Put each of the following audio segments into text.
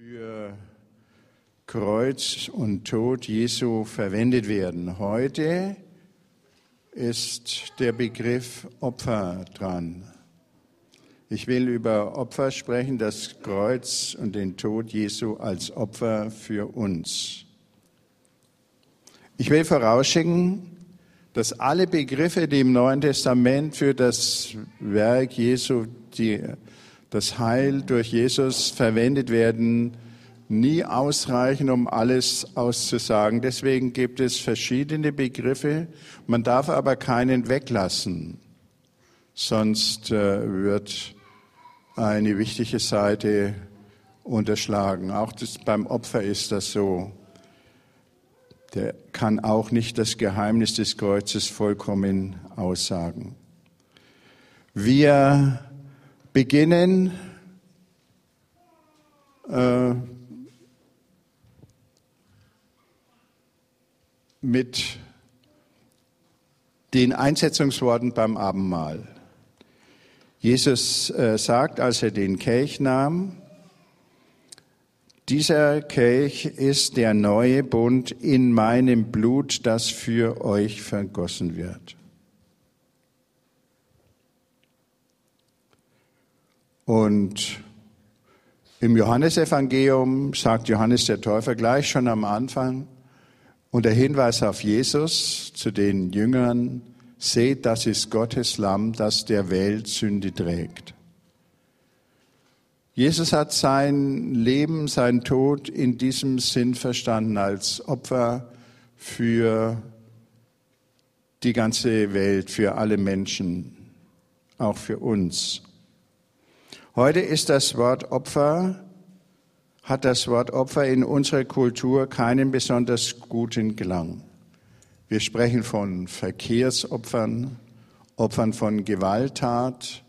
für Kreuz und Tod Jesu verwendet werden. Heute ist der Begriff Opfer dran. Ich will über Opfer sprechen, das Kreuz und den Tod Jesu als Opfer für uns. Ich will vorausschicken, dass alle Begriffe, die im Neuen Testament für das Werk Jesu, die, das Heil durch Jesus verwendet werden, nie ausreichen, um alles auszusagen. Deswegen gibt es verschiedene Begriffe. Man darf aber keinen weglassen, sonst äh, wird eine wichtige Seite unterschlagen. Auch das, beim Opfer ist das so. Der kann auch nicht das Geheimnis des Kreuzes vollkommen aussagen. Wir beginnen äh, mit den Einsetzungsworten beim Abendmahl. Jesus äh, sagt, als er den Kelch nahm, dieser Kelch ist der neue Bund in meinem Blut, das für euch vergossen wird. Und im Johannesevangelium sagt Johannes der Täufer gleich schon am Anfang, und der Hinweis auf Jesus zu den Jüngern, seht, das ist Gottes Lamm, das der Welt Sünde trägt. Jesus hat sein Leben, sein Tod in diesem Sinn verstanden als Opfer für die ganze Welt, für alle Menschen, auch für uns. Heute ist das Wort Opfer hat das Wort Opfer in unserer Kultur keinen besonders guten Klang. Wir sprechen von Verkehrsopfern, Opfern von Gewalttat,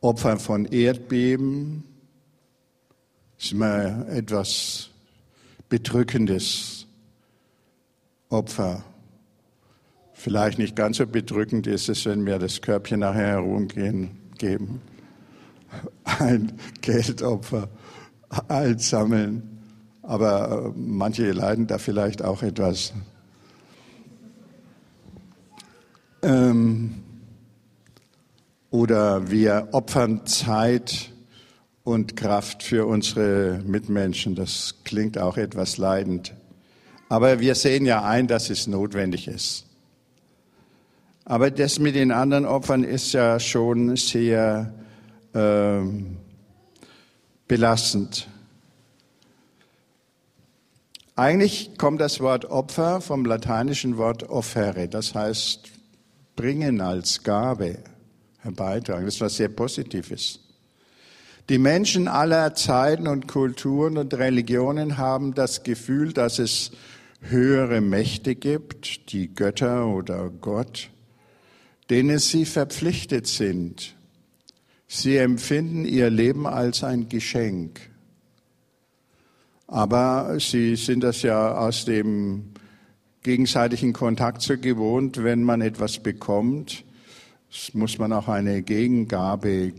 Opfern von Erdbeben. Das ist immer etwas Bedrückendes. Opfer. Vielleicht nicht ganz so bedrückend ist es, wenn wir das Körbchen nachher herumgehen geben. Ein Geldopfer sammeln. Aber manche leiden da vielleicht auch etwas. Ähm, oder wir opfern Zeit und Kraft für unsere Mitmenschen. Das klingt auch etwas leidend. Aber wir sehen ja ein, dass es notwendig ist. Aber das mit den anderen Opfern ist ja schon sehr ähm, belastend. Eigentlich kommt das Wort Opfer vom lateinischen Wort offere, das heißt bringen als Gabe, herbeitragen. Das ist was sehr Positives. Die Menschen aller Zeiten und Kulturen und Religionen haben das Gefühl, dass es höhere Mächte gibt, die Götter oder Gott, denen sie verpflichtet sind, Sie empfinden ihr Leben als ein Geschenk. Aber sie sind das ja aus dem gegenseitigen Kontakt so gewohnt, wenn man etwas bekommt, muss man auch eine Gegengabe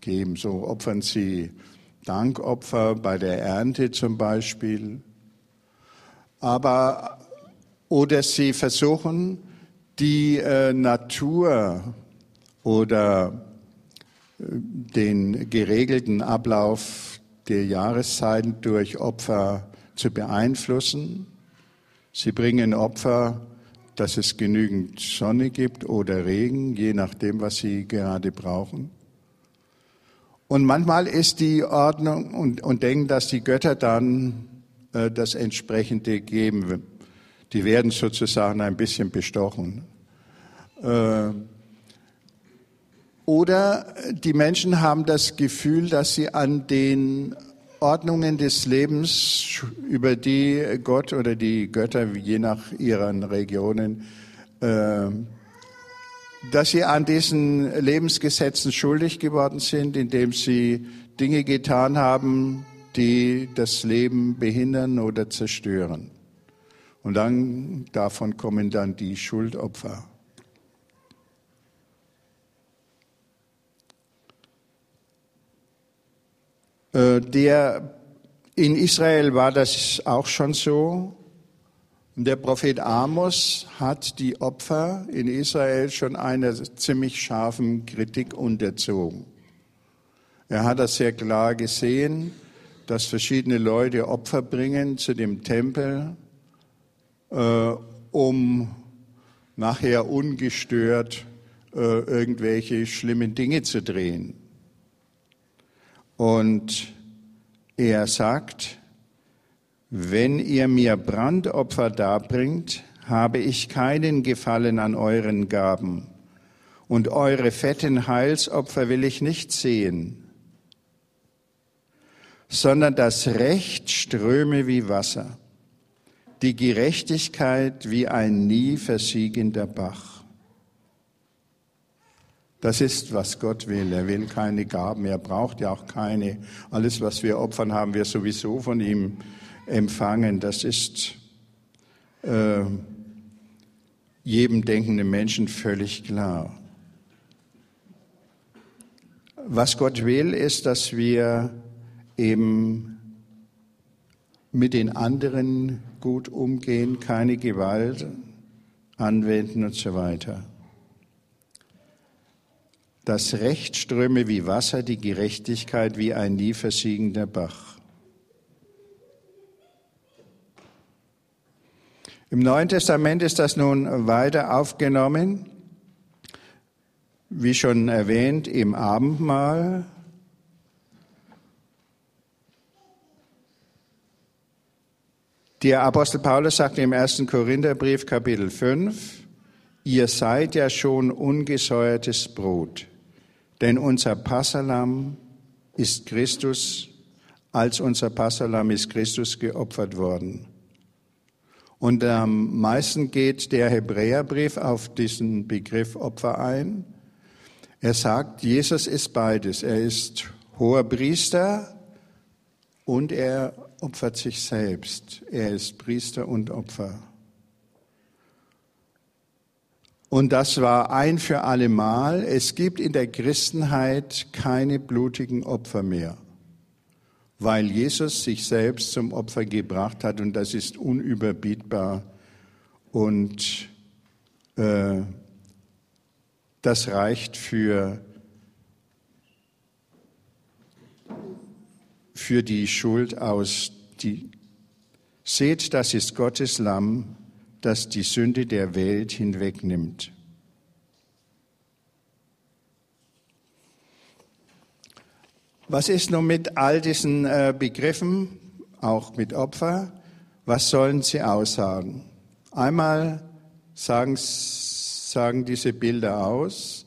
geben. So opfern sie Dankopfer bei der Ernte zum Beispiel. Aber, oder sie versuchen, die äh, Natur oder den geregelten Ablauf der Jahreszeiten durch Opfer zu beeinflussen. Sie bringen Opfer, dass es genügend Sonne gibt oder Regen, je nachdem, was sie gerade brauchen. Und manchmal ist die Ordnung und, und denken, dass die Götter dann äh, das entsprechende geben. Die werden sozusagen ein bisschen bestochen. Äh, oder die Menschen haben das Gefühl, dass sie an den Ordnungen des Lebens, über die Gott oder die Götter, je nach ihren Regionen, äh, dass sie an diesen Lebensgesetzen schuldig geworden sind, indem sie Dinge getan haben, die das Leben behindern oder zerstören. Und dann davon kommen dann die Schuldopfer. Der, in Israel war das auch schon so. Der Prophet Amos hat die Opfer in Israel schon einer ziemlich scharfen Kritik unterzogen. Er hat das sehr klar gesehen, dass verschiedene Leute Opfer bringen zu dem Tempel, äh, um nachher ungestört äh, irgendwelche schlimmen Dinge zu drehen. Und er sagt, wenn ihr mir Brandopfer darbringt, habe ich keinen Gefallen an euren Gaben, und eure fetten Heilsopfer will ich nicht sehen, sondern das Recht ströme wie Wasser, die Gerechtigkeit wie ein nie versiegender Bach. Das ist, was Gott will. Er will keine Gaben, er braucht ja auch keine. Alles, was wir opfern, haben wir sowieso von ihm empfangen. Das ist äh, jedem denkenden Menschen völlig klar. Was Gott will, ist, dass wir eben mit den anderen gut umgehen, keine Gewalt anwenden und so weiter. Das Recht ströme wie Wasser, die Gerechtigkeit wie ein nie versiegender Bach. Im Neuen Testament ist das nun weiter aufgenommen, wie schon erwähnt, im Abendmahl. Der Apostel Paulus sagt im ersten Korintherbrief Kapitel 5, ihr seid ja schon ungesäuertes Brot denn unser Passalam ist Christus, als unser Passalam ist Christus geopfert worden. Und am meisten geht der Hebräerbrief auf diesen Begriff Opfer ein. Er sagt, Jesus ist beides. Er ist hoher Priester und er opfert sich selbst. Er ist Priester und Opfer. Und das war ein für alle Mal. Es gibt in der Christenheit keine blutigen Opfer mehr, weil Jesus sich selbst zum Opfer gebracht hat und das ist unüberbietbar. Und äh, das reicht für, für die Schuld aus. Die, seht, das ist Gottes Lamm, das die Sünde der Welt hinwegnimmt. Was ist nun mit all diesen äh, Begriffen, auch mit Opfer? Was sollen sie aussagen? Einmal sagen, sagen diese Bilder aus,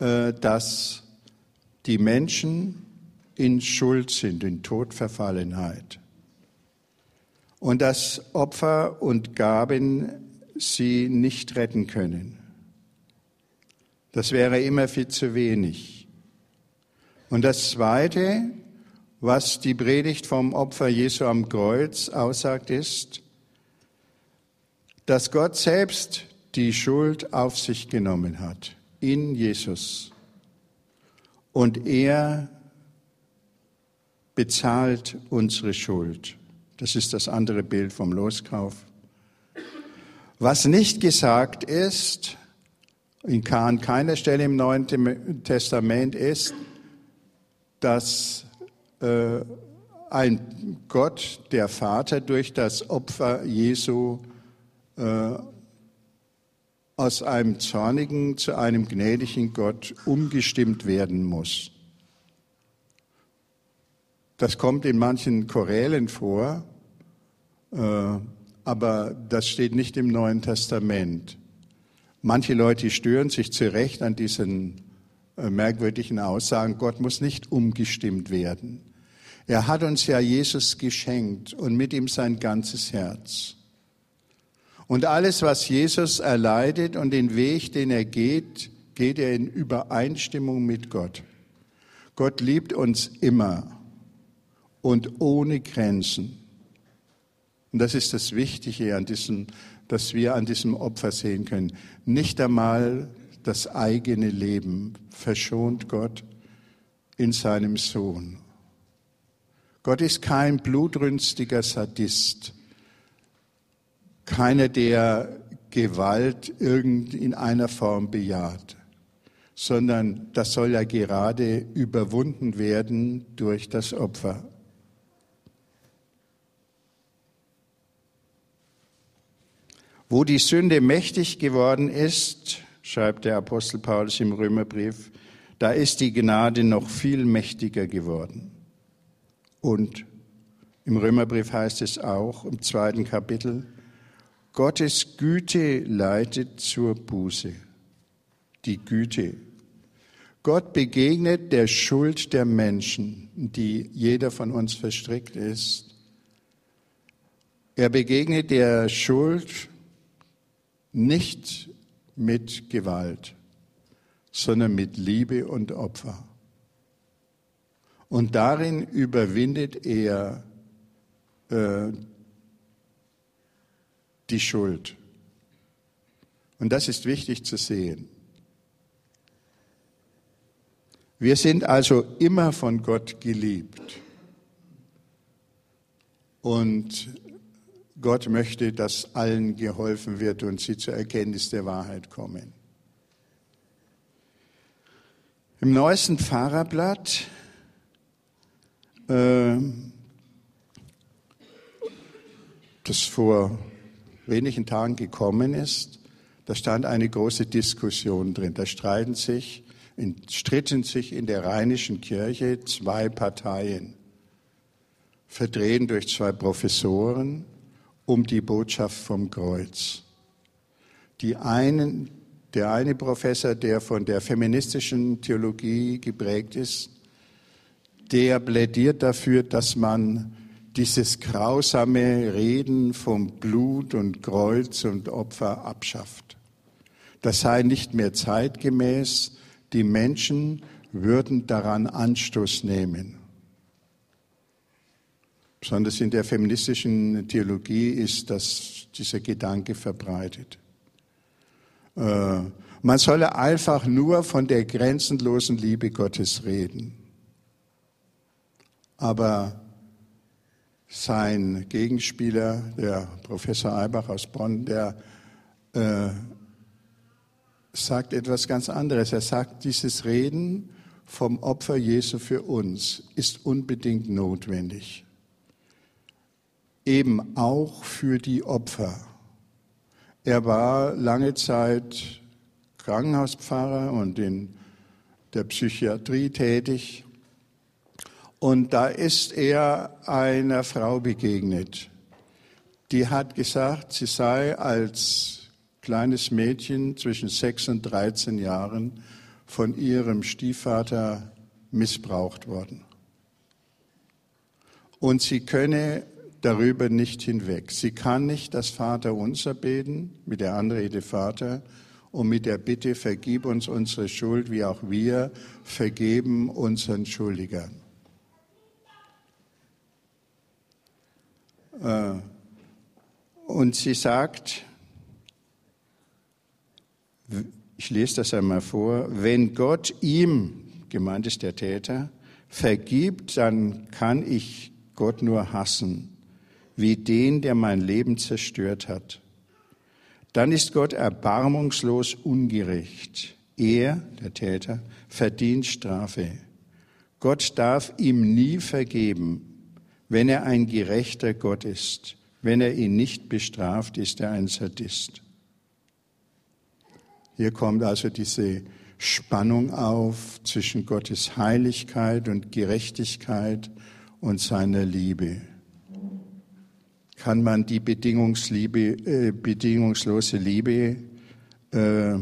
äh, dass die Menschen in Schuld sind, in Todverfallenheit und dass Opfer und Gaben sie nicht retten können. Das wäre immer viel zu wenig. Und das Zweite, was die Predigt vom Opfer Jesu am Kreuz aussagt, ist, dass Gott selbst die Schuld auf sich genommen hat, in Jesus. Und er bezahlt unsere Schuld. Das ist das andere Bild vom Loskauf. Was nicht gesagt ist, in an keiner Stelle im Neuen Testament ist, dass äh, ein Gott, der Vater, durch das Opfer Jesu äh, aus einem zornigen zu einem gnädigen Gott umgestimmt werden muss. Das kommt in manchen Chorälen vor, äh, aber das steht nicht im Neuen Testament. Manche Leute stören sich zu Recht an diesen äh, merkwürdigen Aussagen. Gott muss nicht umgestimmt werden. Er hat uns ja Jesus geschenkt und mit ihm sein ganzes Herz. Und alles, was Jesus erleidet und den Weg, den er geht, geht er in Übereinstimmung mit Gott. Gott liebt uns immer und ohne Grenzen. Und das ist das Wichtige an diesem, dass wir an diesem Opfer sehen können. Nicht einmal das eigene Leben verschont Gott in seinem Sohn. Gott ist kein blutrünstiger Sadist, keiner, der Gewalt irgend in einer Form bejaht, sondern das soll ja gerade überwunden werden durch das Opfer. Wo die Sünde mächtig geworden ist, schreibt der Apostel Paulus im Römerbrief, da ist die Gnade noch viel mächtiger geworden. Und im Römerbrief heißt es auch im zweiten Kapitel, Gottes Güte leitet zur Buße. Die Güte. Gott begegnet der Schuld der Menschen, die jeder von uns verstrickt ist. Er begegnet der Schuld nicht mit Gewalt, sondern mit Liebe und Opfer. Und darin überwindet er äh, die Schuld. Und das ist wichtig zu sehen. Wir sind also immer von Gott geliebt. Und Gott möchte, dass allen geholfen wird und sie zur Erkenntnis der Wahrheit kommen. Im neuesten Pfarrerblatt äh, das vor wenigen Tagen gekommen ist, da stand eine große Diskussion drin. Da streiten sich, stritten sich in der rheinischen Kirche zwei Parteien, vertreten durch zwei Professoren, um die Botschaft vom Kreuz. Die einen, der eine Professor, der von der feministischen Theologie geprägt ist, der plädiert dafür, dass man dieses grausame Reden vom Blut und Kreuz und Opfer abschafft. Das sei nicht mehr zeitgemäß. Die Menschen würden daran Anstoß nehmen. Besonders in der feministischen Theologie ist das, dieser Gedanke verbreitet. Äh, man solle einfach nur von der grenzenlosen Liebe Gottes reden. Aber sein Gegenspieler, der Professor Eibach aus Bonn, der äh, sagt etwas ganz anderes. Er sagt, dieses Reden vom Opfer Jesu für uns ist unbedingt notwendig. Eben auch für die Opfer. Er war lange Zeit Krankenhauspfarrer und in der Psychiatrie tätig und da ist er einer Frau begegnet. Die hat gesagt, sie sei als kleines Mädchen zwischen sechs und 13 Jahren von ihrem Stiefvater missbraucht worden. Und sie könne darüber nicht hinweg. Sie kann nicht das Vaterunser beten mit der Anrede Vater und mit der Bitte, vergib uns unsere Schuld, wie auch wir vergeben unseren Schuldigern. Äh, und sie sagt, ich lese das einmal vor, wenn Gott ihm, gemeint ist der Täter, vergibt, dann kann ich Gott nur hassen, wie den, der mein Leben zerstört hat. Dann ist Gott erbarmungslos ungerecht. Er, der Täter, verdient Strafe. Gott darf ihm nie vergeben, wenn er ein gerechter Gott ist, wenn er ihn nicht bestraft, ist er ein Sadist. Hier kommt also diese Spannung auf zwischen Gottes Heiligkeit und Gerechtigkeit und seiner Liebe. Kann man die äh, bedingungslose Liebe äh,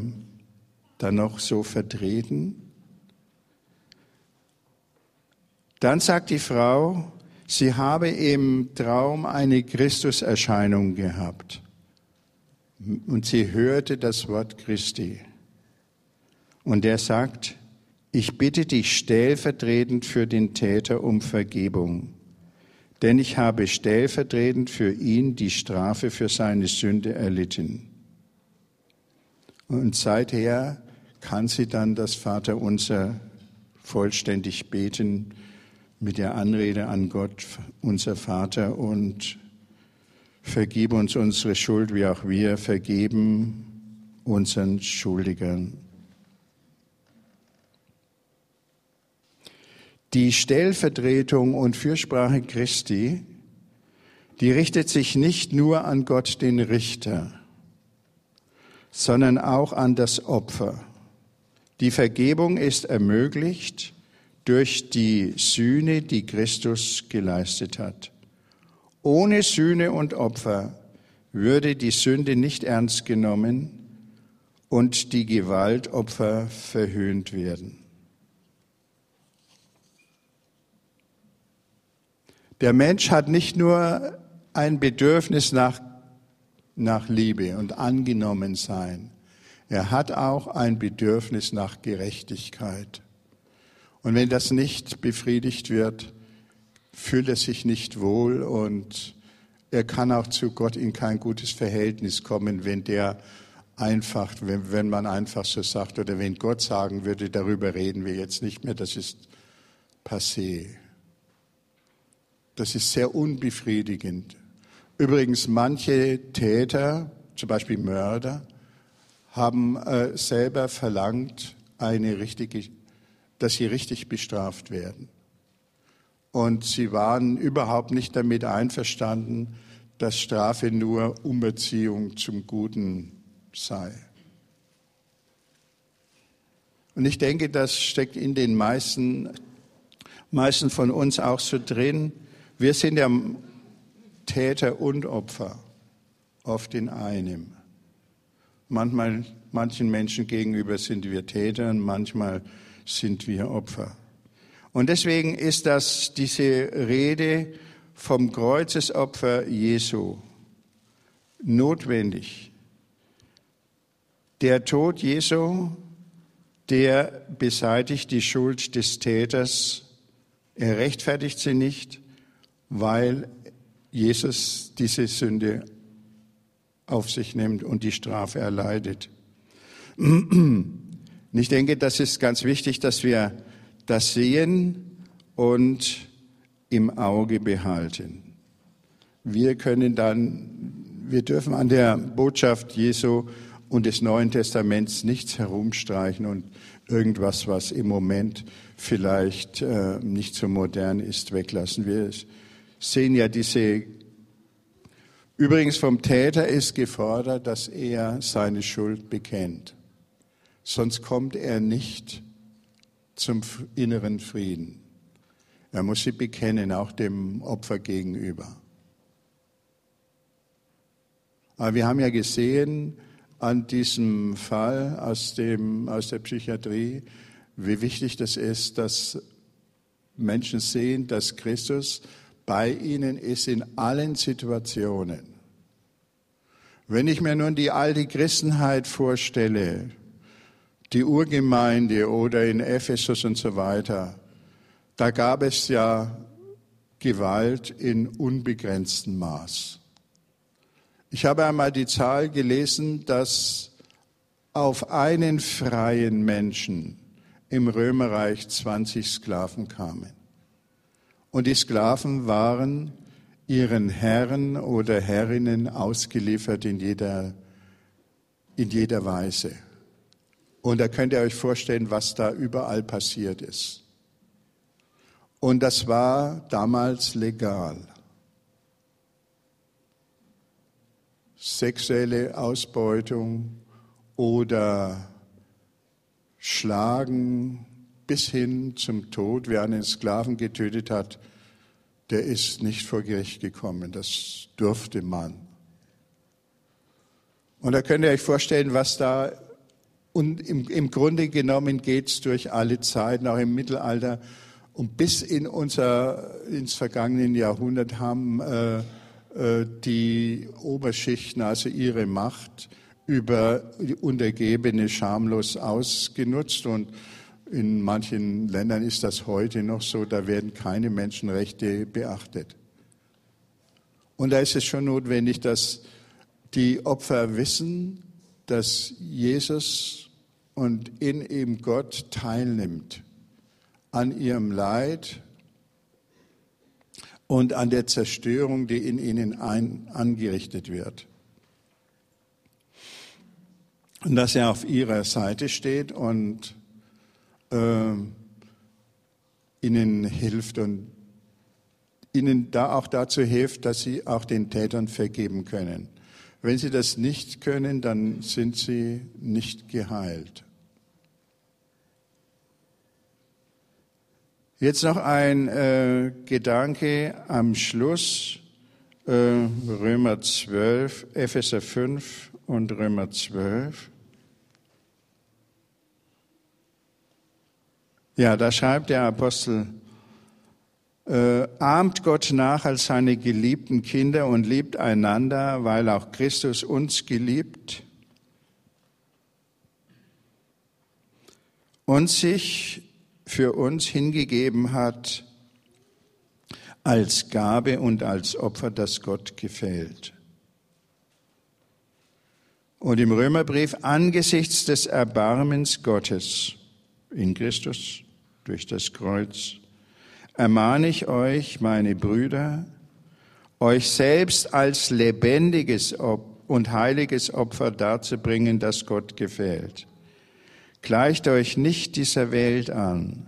dann noch so vertreten? Dann sagt die Frau, Sie habe im Traum eine Christuserscheinung gehabt und sie hörte das Wort Christi. Und er sagt, ich bitte dich stellvertretend für den Täter um Vergebung, denn ich habe stellvertretend für ihn die Strafe für seine Sünde erlitten. Und seither kann sie dann das Vaterunser vollständig beten mit der Anrede an Gott, unser Vater, und vergib uns unsere Schuld, wie auch wir vergeben unseren Schuldigern. Die Stellvertretung und Fürsprache Christi, die richtet sich nicht nur an Gott den Richter, sondern auch an das Opfer. Die Vergebung ist ermöglicht durch die Sühne, die Christus geleistet hat. Ohne Sühne und Opfer würde die Sünde nicht ernst genommen und die Gewaltopfer verhöhnt werden. Der Mensch hat nicht nur ein Bedürfnis nach, nach Liebe und angenommen sein, er hat auch ein Bedürfnis nach Gerechtigkeit. Und wenn das nicht befriedigt wird, fühlt er sich nicht wohl und er kann auch zu Gott in kein gutes Verhältnis kommen, wenn der einfach, wenn, wenn man einfach so sagt oder wenn Gott sagen würde, darüber reden wir jetzt nicht mehr, das ist passé. Das ist sehr unbefriedigend. Übrigens, manche Täter, zum Beispiel Mörder, haben äh, selber verlangt, eine richtige dass sie richtig bestraft werden. Und sie waren überhaupt nicht damit einverstanden, dass Strafe nur Umerziehung zum Guten sei. Und ich denke, das steckt in den meisten, meisten von uns auch so drin. Wir sind ja Täter und Opfer, oft in einem. Manchmal, manchen Menschen gegenüber sind wir Täter und manchmal sind wir Opfer. Und deswegen ist das diese Rede vom Kreuzesopfer Jesu notwendig. Der Tod Jesu, der beseitigt die Schuld des Täters. Er rechtfertigt sie nicht, weil Jesus diese Sünde auf sich nimmt und die Strafe erleidet. Ich denke, das ist ganz wichtig, dass wir das sehen und im Auge behalten. Wir können dann, wir dürfen an der Botschaft Jesu und des Neuen Testaments nichts herumstreichen und irgendwas, was im Moment vielleicht äh, nicht so modern ist, weglassen. Wir sehen ja diese, übrigens vom Täter ist gefordert, dass er seine Schuld bekennt sonst kommt er nicht zum inneren Frieden. Er muss sie bekennen, auch dem Opfer gegenüber. Aber wir haben ja gesehen an diesem Fall aus, dem, aus der Psychiatrie, wie wichtig das ist, dass Menschen sehen, dass Christus bei ihnen ist in allen Situationen. Wenn ich mir nun die alte Christenheit vorstelle, die Urgemeinde oder in Ephesus und so weiter, da gab es ja Gewalt in unbegrenztem Maß. Ich habe einmal die Zahl gelesen, dass auf einen freien Menschen im Römerreich 20 Sklaven kamen. Und die Sklaven waren ihren Herren oder Herrinnen ausgeliefert in jeder, in jeder Weise. Und da könnt ihr euch vorstellen, was da überall passiert ist. Und das war damals legal. Sexuelle Ausbeutung oder Schlagen bis hin zum Tod. Wer einen Sklaven getötet hat, der ist nicht vor Gericht gekommen. Das durfte man. Und da könnt ihr euch vorstellen, was da und im, im Grunde genommen geht es durch alle Zeiten, auch im Mittelalter. Und bis in unser, ins vergangene Jahrhundert haben äh, äh, die Oberschichten also ihre Macht über die Untergebene schamlos ausgenutzt. Und in manchen Ländern ist das heute noch so, da werden keine Menschenrechte beachtet. Und da ist es schon notwendig, dass die Opfer wissen, dass Jesus und in ihm Gott teilnimmt an ihrem Leid und an der Zerstörung, die in ihnen ein, angerichtet wird. Und dass er auf ihrer Seite steht und äh, ihnen hilft und ihnen da auch dazu hilft, dass sie auch den Tätern vergeben können. Wenn sie das nicht können, dann sind sie nicht geheilt. Jetzt noch ein äh, Gedanke am Schluss. Äh, Römer 12, Epheser 5 und Römer 12. Ja, da schreibt der Apostel, äh, ahmt Gott nach als seine geliebten Kinder und liebt einander, weil auch Christus uns geliebt und sich für uns hingegeben hat als Gabe und als Opfer, das Gott gefällt. Und im Römerbrief angesichts des Erbarmens Gottes in Christus durch das Kreuz ermahne ich euch, meine Brüder, euch selbst als lebendiges und heiliges Opfer darzubringen, das Gott gefällt. Gleicht euch nicht dieser Welt an,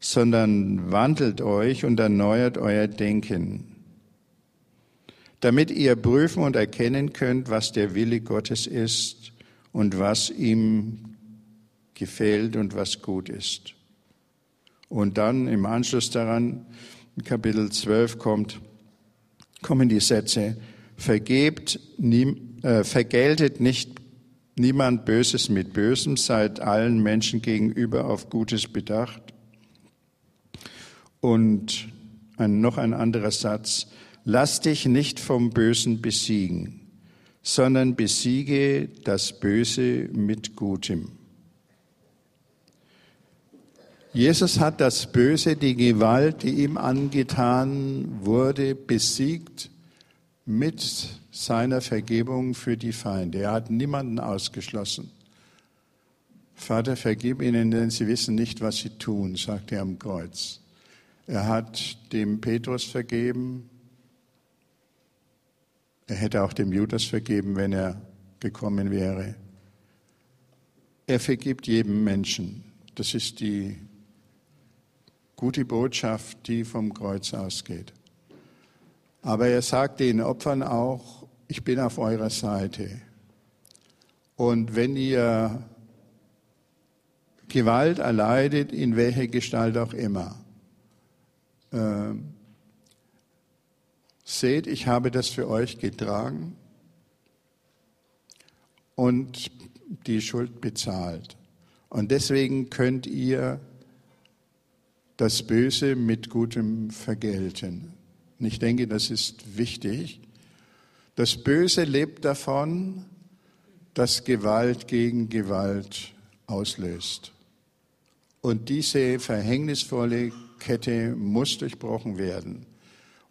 sondern wandelt euch und erneuert euer Denken, damit ihr prüfen und erkennen könnt, was der Wille Gottes ist und was ihm gefällt und was gut ist. Und dann im Anschluss daran, Kapitel 12 kommt, kommen die Sätze, vergebt, nie, äh, vergeltet nicht Niemand Böses mit Bösem, seid allen Menschen gegenüber auf Gutes bedacht. Und ein, noch ein anderer Satz, lass dich nicht vom Bösen besiegen, sondern besiege das Böse mit Gutem. Jesus hat das Böse, die Gewalt, die ihm angetan wurde, besiegt mit seiner Vergebung für die Feinde. Er hat niemanden ausgeschlossen. Vater, vergib ihnen, denn sie wissen nicht, was sie tun, sagt er am Kreuz. Er hat dem Petrus vergeben. Er hätte auch dem Judas vergeben, wenn er gekommen wäre. Er vergibt jedem Menschen. Das ist die gute Botschaft, die vom Kreuz ausgeht. Aber er sagt den Opfern auch, ich bin auf eurer Seite. Und wenn ihr Gewalt erleidet, in welcher Gestalt auch immer, äh, seht, ich habe das für euch getragen und die Schuld bezahlt. Und deswegen könnt ihr das Böse mit Gutem vergelten. Und ich denke, das ist wichtig. Das Böse lebt davon, dass Gewalt gegen Gewalt auslöst. Und diese verhängnisvolle Kette muss durchbrochen werden.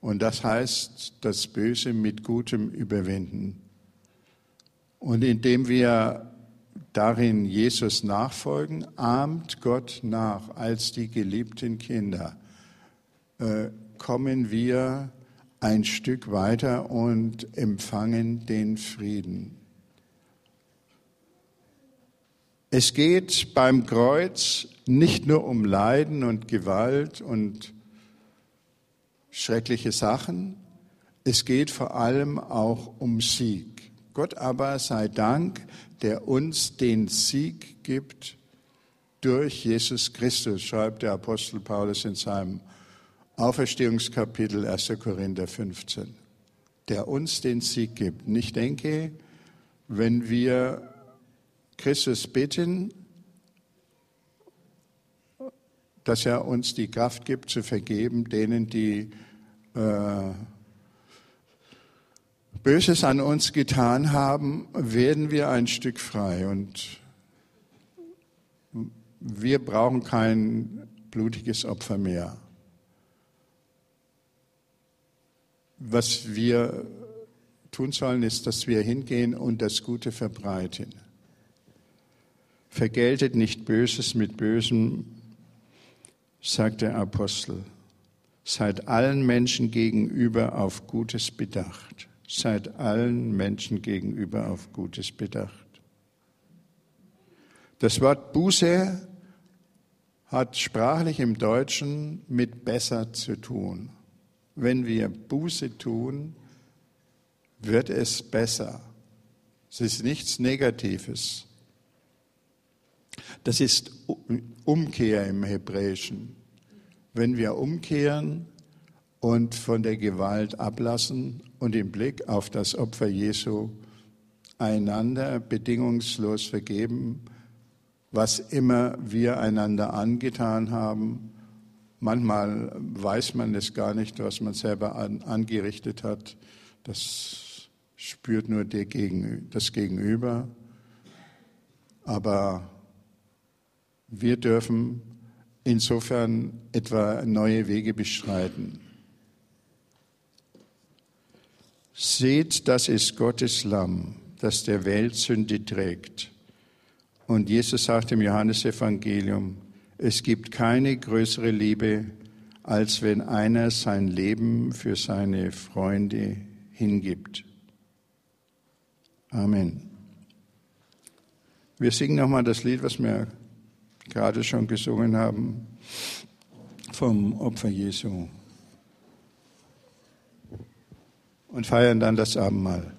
Und das heißt, das Böse mit Gutem überwinden. Und indem wir darin Jesus nachfolgen, ahmt Gott nach als die geliebten Kinder, äh, kommen wir ein Stück weiter und empfangen den Frieden. Es geht beim Kreuz nicht nur um Leiden und Gewalt und schreckliche Sachen, es geht vor allem auch um Sieg. Gott aber sei Dank, der uns den Sieg gibt durch Jesus Christus, schreibt der Apostel Paulus in seinem Auferstehungskapitel 1. Korinther 15, der uns den Sieg gibt. Und ich denke, wenn wir Christus bitten, dass er uns die Kraft gibt zu vergeben, denen, die äh, Böses an uns getan haben, werden wir ein Stück frei. Und wir brauchen kein blutiges Opfer mehr. Was wir tun sollen, ist, dass wir hingehen und das Gute verbreiten. Vergeltet nicht Böses mit Bösem, sagt der Apostel, Seid allen Menschen gegenüber auf Gutes bedacht. Seid allen Menschen gegenüber auf Gutes bedacht. Das Wort Buße hat sprachlich im Deutschen mit besser zu tun. Wenn wir Buße tun, wird es besser. Es ist nichts Negatives. Das ist Umkehr im Hebräischen. Wenn wir umkehren und von der Gewalt ablassen und im Blick auf das Opfer Jesu einander bedingungslos vergeben, was immer wir einander angetan haben. Manchmal weiß man es gar nicht, was man selber an, angerichtet hat. Das spürt nur der Gegen, das Gegenüber. Aber wir dürfen insofern etwa neue Wege bestreiten. Seht, das ist Gottes Lamm, das der Welt Sünde trägt. Und Jesus sagt im Johannesevangelium, es gibt keine größere Liebe, als wenn einer sein Leben für seine Freunde hingibt. Amen. Wir singen nochmal das Lied, was wir gerade schon gesungen haben, vom Opfer Jesu. Und feiern dann das Abendmahl.